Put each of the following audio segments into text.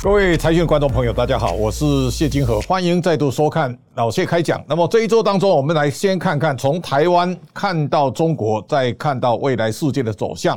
各位财讯观众朋友，大家好，我是谢金河，欢迎再度收看老谢开讲。那么这一周当中，我们来先看看从台湾看到中国，再看到未来世界的走向。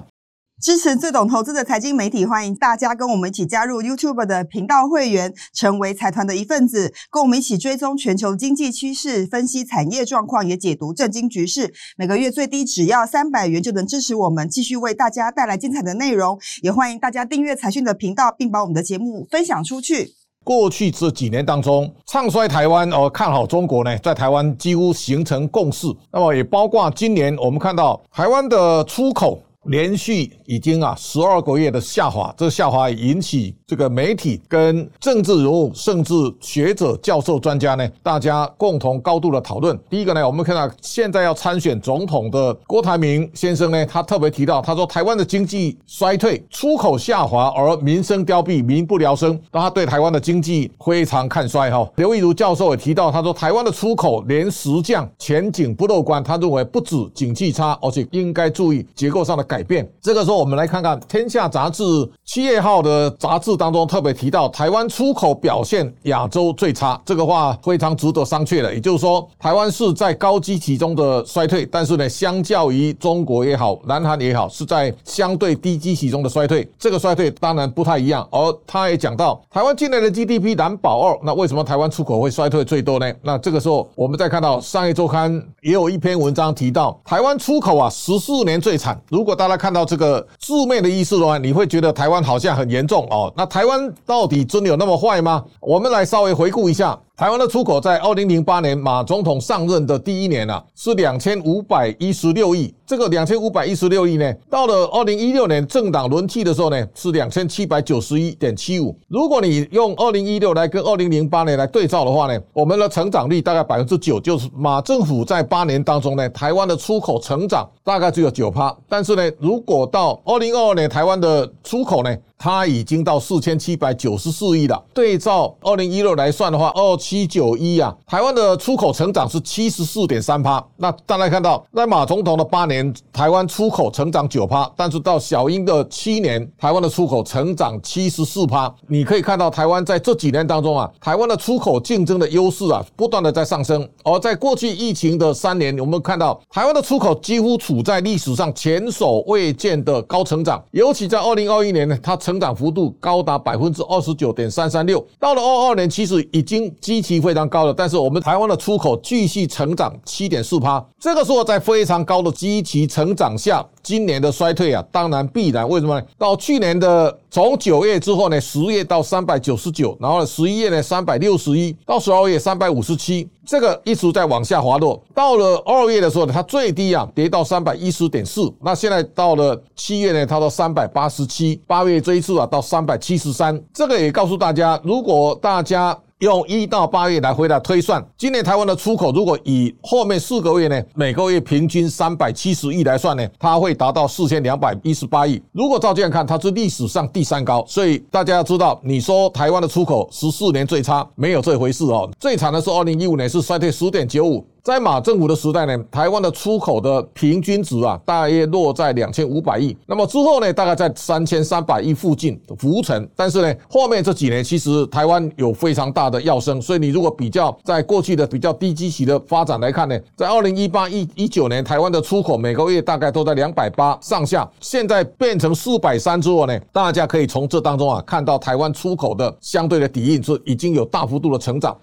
支持最懂投资的财经媒体，欢迎大家跟我们一起加入 YouTube 的频道会员，成为财团的一份子，跟我们一起追踪全球经济趋势，分析产业状况，也解读政经局势。每个月最低只要三百元就能支持我们，继续为大家带来精彩的内容。也欢迎大家订阅财讯的频道，并把我们的节目分享出去。过去这几年当中，唱衰台湾而看好中国呢，在台湾几乎形成共识。那么也包括今年我们看到台湾的出口。连续已经啊十二个月的下滑，这下滑引起这个媒体跟政治人物，甚至学者、教授、专家呢，大家共同高度的讨论。第一个呢，我们看到现在要参选总统的郭台铭先生呢，他特别提到，他说台湾的经济衰退，出口下滑，而民生凋敝，民不聊生，那他对台湾的经济非常看衰哈。刘益如教授也提到，他说台湾的出口连十降，前景不乐观。他认为不止景气差，而且应该注意结构上的。改变。这个时候，我们来看看《天下》杂志七月号的杂志当中特别提到，台湾出口表现亚洲最差，这个话非常值得商榷的。也就是说，台湾是在高基期中的衰退，但是呢，相较于中国也好，南韩也好，是在相对低基期中的衰退。这个衰退当然不太一样。而他也讲到，台湾今年的 GDP 难保二，那为什么台湾出口会衰退最多呢？那这个时候，我们再看到《商业周刊》也有一篇文章提到，台湾出口啊，十四年最惨。如果大家看到这个字面的意思的话，你会觉得台湾好像很严重哦。那台湾到底真的有那么坏吗？我们来稍微回顾一下。台湾的出口在二零零八年马总统上任的第一年啊，是两千五百一十六亿。这个两千五百一十六亿呢，到了二零一六年政党轮替的时候呢，是两千七百九十一点七五。如果你用二零一六来跟二零零八年来对照的话呢，我们的成长率大概百分之九，就是马政府在八年当中呢，台湾的出口成长大概只有九趴。但是呢，如果到二零二二年，台湾的出口呢，它已经到四千七百九十四亿了。对照二零一六来算的话，二七七九一啊，台湾的出口成长是七十四点三趴。那大家看到，在马总统的八年，台湾出口成长九趴，但是到小英的七年，台湾的出口成长七十四趴。你可以看到，台湾在这几年当中啊，台湾的出口竞争的优势啊，不断的在上升。而在过去疫情的三年，我们看到台湾的出口几乎处在历史上前所未见的高成长，尤其在二零二一年呢，它成成长幅度高达百分之二十九点三三六，到了二二年，其实已经基期非常高的。但是我们台湾的出口继续成长七点四趴，这个时候在非常高的基期成长下，今年的衰退啊，当然必然。为什么呢？到去年的从九月之后呢，十月到三百九十九，然后呢十一月呢三百六十一，到十二月三百五十七。这个一直在往下滑落，到了二月的时候呢，它最低啊跌到三百一十点四。那现在到了七月呢，它到三百八十七。八月这一次啊，到三百七十三。这个也告诉大家，如果大家。用一到八月来回答推算，今年台湾的出口如果以后面四个月呢，每个月平均三百七十亿来算呢，它会达到四千两百一十八亿。如果照这样看，它是历史上第三高。所以大家要知道，你说台湾的出口十四年最差，没有这回事哦。最惨的是二零一五年是衰退十点九五。在马政府的时代呢，台湾的出口的平均值啊，大约落在两千五百亿。那么之后呢，大概在三千三百亿附近浮沉。但是呢，后面这几年其实台湾有非常大的跃升。所以你如果比较在过去的比较低基期的发展来看呢，在二零一八一一九年，台湾的出口每个月大概都在两百八上下。现在变成四百三之后呢，大家可以从这当中啊看到台湾出口的相对的底蕴是已经有大幅度的成长。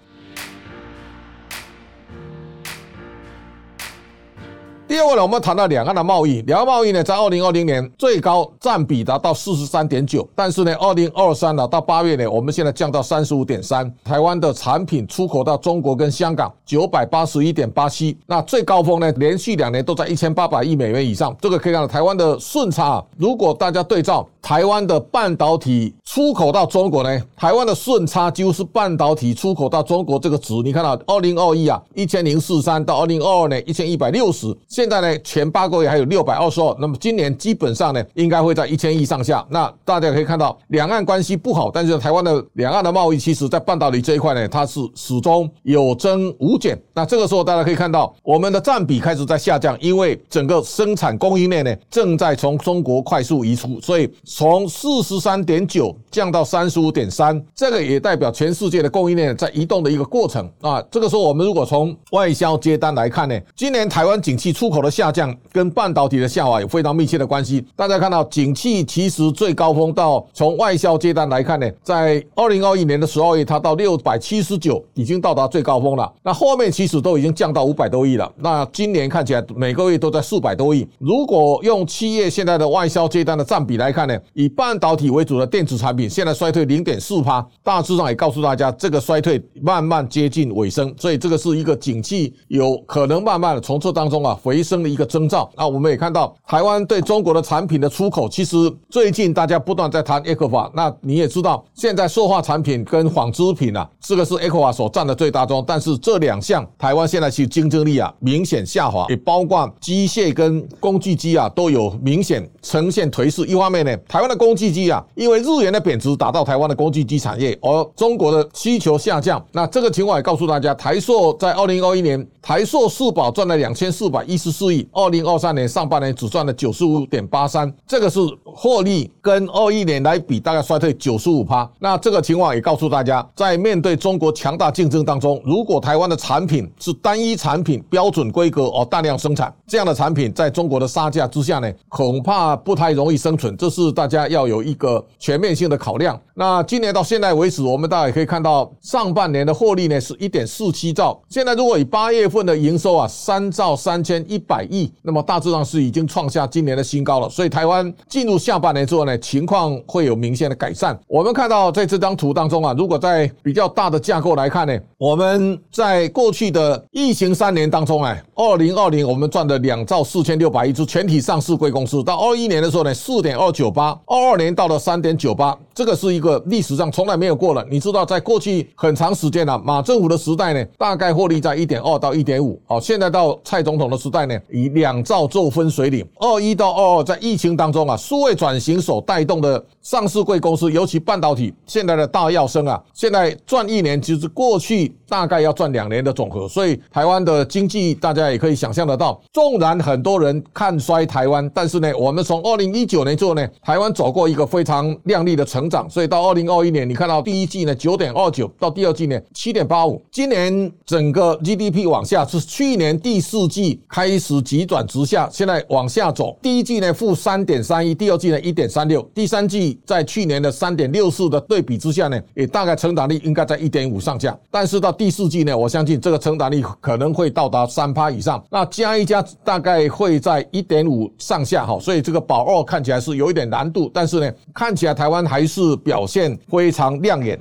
第二个呢，我们谈到两岸的贸易，两岸贸易呢，在二零二零年最高占比达到四十三点九，但是呢，二零二三呢，到八月呢，我们现在降到三十五点三。台湾的产品出口到中国跟香港九百八十一点八七，那最高峰呢，连续两年都在一千八百亿美元以上。这个可以看到台湾的顺差啊，如果大家对照台湾的半导体出口到中国呢，台湾的顺差几乎是半导体出口到中国这个值。你看到二零二一啊，一千零四三到二零二二呢，一千一百六十。现在呢，前八个月还有六百二十二，那么今年基本上呢，应该会在一千亿上下。那大家可以看到，两岸关系不好，但是台湾的两岸的贸易，其实在半导体这一块呢，它是始终有增无减。那这个时候大家可以看到，我们的占比开始在下降，因为整个生产供应链呢，正在从中国快速移出，所以从四十三点九降到三十五点三，这个也代表全世界的供应链在移动的一个过程啊。这个时候，我们如果从外销接单来看呢，今年台湾景气出口的下降跟半导体的下滑有非常密切的关系。大家看到，景气其实最高峰到从外销接单来看呢，在二零二一年的十二月，它到六百七十九，已经到达最高峰了。那后面其实都已经降到五百多亿了。那今年看起来每个月都在四百多亿。如果用企业现在的外销接单的占比来看呢，以半导体为主的电子产品现在衰退零点四趴，大致上也告诉大家，这个衰退慢慢接近尾声，所以这个是一个景气有可能慢慢的从这当中啊回升的一个征兆。那我们也看到台湾对中国的产品的出口，其实最近大家不断在谈 ECFA，那你也知道，现在塑化产品跟纺织品啊，这个是 ECFA 所占的最大宗，但是这两项台湾现在其实竞争力啊明显下滑，也包括机械跟工具机啊都有明显呈现颓势。一方面呢，台湾的工具机啊，因为日元的贬值打到台湾的工具机产业，而中国的需求下降。那这个情况也告诉大家，台塑在二零二一年，台塑四宝赚了两千四百一十十四亿，二零二三年上半年只赚了九十五点八三，这个是获利跟二一年来比大概衰退九十五趴。那这个情况也告诉大家，在面对中国强大竞争当中，如果台湾的产品是单一产品、标准规格而大量生产，这样的产品在中国的杀价之下呢，恐怕不太容易生存。这是大家要有一个全面性的考量。那今年到现在为止，我们大家也可以看到，上半年的获利呢是一点四七兆。现在如果以八月份的营收啊三兆三千一百亿，那么大致上是已经创下今年的新高了。所以台湾进入下半年之后呢，情况会有明显的改善。我们看到在这张图当中啊，如果在比较大的架构来看呢，我们在过去的疫情三年当中，啊，二零二零我们赚了两兆四千六百亿，是全体上市贵公司。到二一年的时候呢，四点二九八，二二年到了三点九八，这个是一个历史上从来没有过了。你知道，在过去很长时间了，马政府的时代呢，大概获利在一点二到一点五。好，现在到蔡总统的时代呢，以两兆做分水岭。二一到二二，在疫情当中啊，数位转型所带动的上市贵公司，尤其半导体，现在的大跃升啊，现在赚一年，其实过去大概要赚两年的总和。所以台湾的经济，大家也可以想象得到，纵然很多人看衰台湾，但是呢，我们从二零一九年之后呢，台湾走过一个非常亮丽的成长。所以到二零二一年，你看到第一季呢九点二九，到第二季呢七点八五，今年整个 GDP 往下是去年第四季开始急转直下，现在往下走。第一季呢负三点三一，第二季呢一点三六，第三季在去年的三点六四的对比之下呢，也大概成长率应该在一点五上下。但是到第四季呢，我相信这个成长率可能会到达三趴以上，那加一加大概会在一点五上下哈。所以这个保二看起来是有一点难度，但是呢，看起来台湾还是是表现非常亮眼。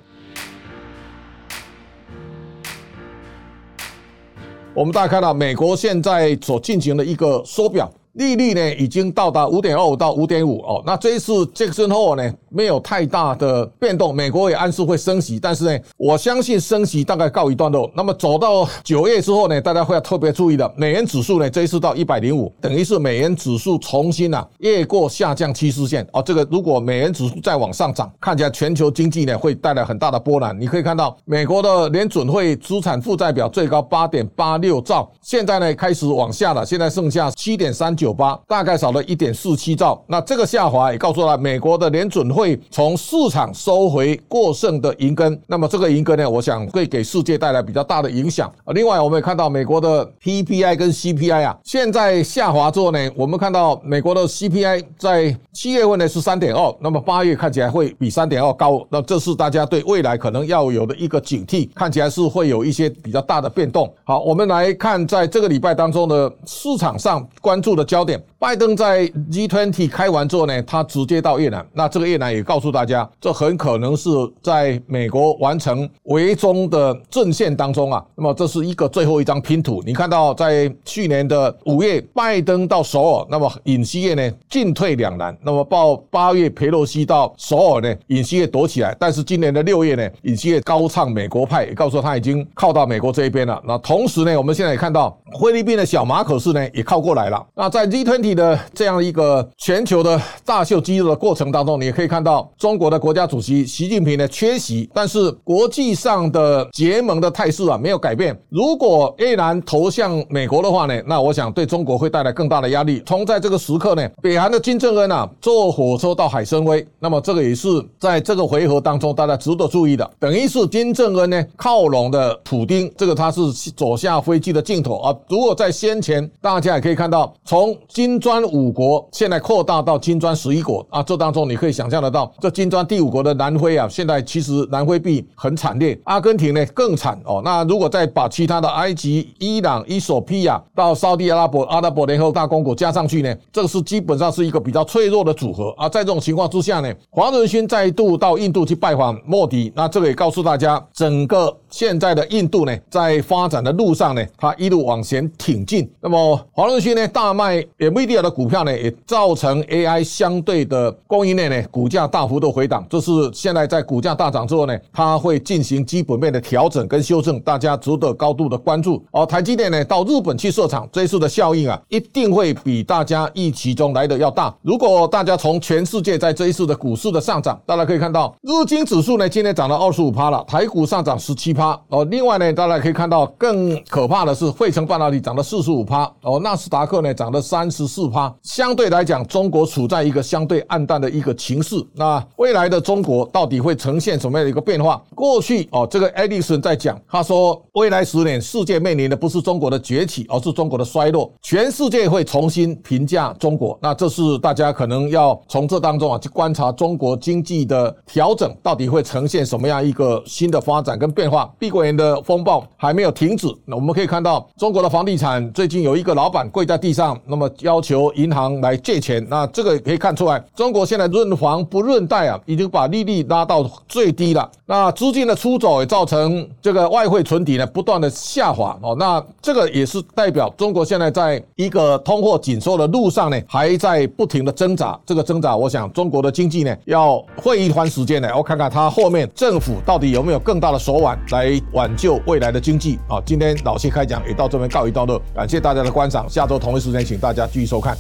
我们大家看到，美国现在所进行的一个缩表。利率呢已经到达五点二五到五点五哦，那这一次杰克逊霍尔呢没有太大的变动，美国也暗示会升息，但是呢，我相信升息大概告一段落。那么走到九月之后呢，大家会要特别注意的，美元指数呢这一次到一百零五，等于是美元指数重新啊越过下降趋势线哦。这个如果美元指数再往上涨，看起来全球经济呢会带来很大的波澜。你可以看到美国的联准会资产负债表最高八点八六兆，现在呢开始往下了，现在剩下七点三九。八大概少了一点四七兆，那这个下滑也告诉了美国的联准会会从市场收回过剩的银根，那么这个银根呢，我想会给世界带来比较大的影响。另外我们也看到美国的 PPI 跟 CPI 啊，现在下滑之后呢，我们看到美国的 CPI 在七月份呢是三点二，那么八月看起来会比三点二高，那这是大家对未来可能要有的一个警惕，看起来是会有一些比较大的变动。好，我们来看在这个礼拜当中的市场上关注的焦点，拜登在 G20 开完之后呢，他直接到越南。那这个越南也告诉大家，这很可能是在美国完成围中的阵线当中啊。那么这是一个最后一张拼图。你看到在去年的五月，拜登到首尔，那么尹锡悦呢进退两难。那么到八月，裴洛西到首尔呢，尹锡悦躲起来。但是今年的六月呢，尹锡悦高唱美国派，也告诉他已经靠到美国这一边了。那同时呢，我们现在也看到菲律宾的小马可仕呢也靠过来了。那在 G20 的这样一个全球的大秀肌肉的过程当中，你也可以看看到中国的国家主席习近平呢缺席，但是国际上的结盟的态势啊没有改变。如果越南投向美国的话呢，那我想对中国会带来更大的压力。从在这个时刻呢，北韩的金正恩啊坐火车到海参崴，那么这个也是在这个回合当中大家值得注意的。等于是金正恩呢靠拢的普丁，这个他是走下飞机的镜头啊。如果在先前大家也可以看到，从金砖五国现在扩大到金砖十一国啊，这当中你可以想象的到，这金砖第五国的南非啊，现在其实南非币很惨烈，阿根廷呢更惨哦。那如果再把其他的埃及、伊朗、伊索比亚到沙地阿拉伯、阿拉伯联合大公国加上去呢，这个是基本上是一个比较脆弱的组合啊。在这种情况之下呢，黄仁勋再度到印度去拜访莫迪，那这个也告诉大家，整个现在的印度呢，在发展的路上呢，它一路往前挺进。那么黄仁勋呢大卖 NVIDIA 的股票呢，也造成 AI 相对的供应链呢股价大幅度回档。这是现在在股价大涨之后呢，它会进行基本面的调整跟修正，大家值得高度的关注。而台积电呢到日本去设厂，这一次的效应啊，一定会比大家预期中来的要大。如果大家从全世界在这一次的股市的上涨，大家可以看到日经指数呢今天涨了二十五趴了，台股上涨十七趴。哦，另外呢，大家可以看到更可怕的是费城半导体涨了四十五趴。哦，纳斯达克呢涨了三十四趴。相对来讲，中国处在一个相对暗淡的一个情势。那未来的中国到底会呈现什么样的一个变化？过去哦，这个艾迪森在讲，他说未来十年世界面临的不是中国的崛起，而是中国的衰落。全世界会重新评价中国。那这是大家可能要从这当中啊去观察中国经济的调整到底会呈现什么样一个新的发展跟变化。碧桂园的风暴还没有停止。那我们可以看到中国的房地产最近有一个老板跪在地上，那么要求银行来借钱。那这个也可以看出来，中国现在润房不润贷啊，已经把利率拉到最低了。那资金的出走也造成这个外汇存底呢不断的下滑哦。那这个也是代表中国现在在一个通货紧缩的路上呢，还在不停的挣扎。这个挣扎，我想中国的经济呢要会一番时间呢。我看看它后面政府到底有没有更大的手腕来挽救未来的经济啊。今天老谢开讲也到这边告一段落，感谢大家的观赏。下周同一时间，请大家继续收看。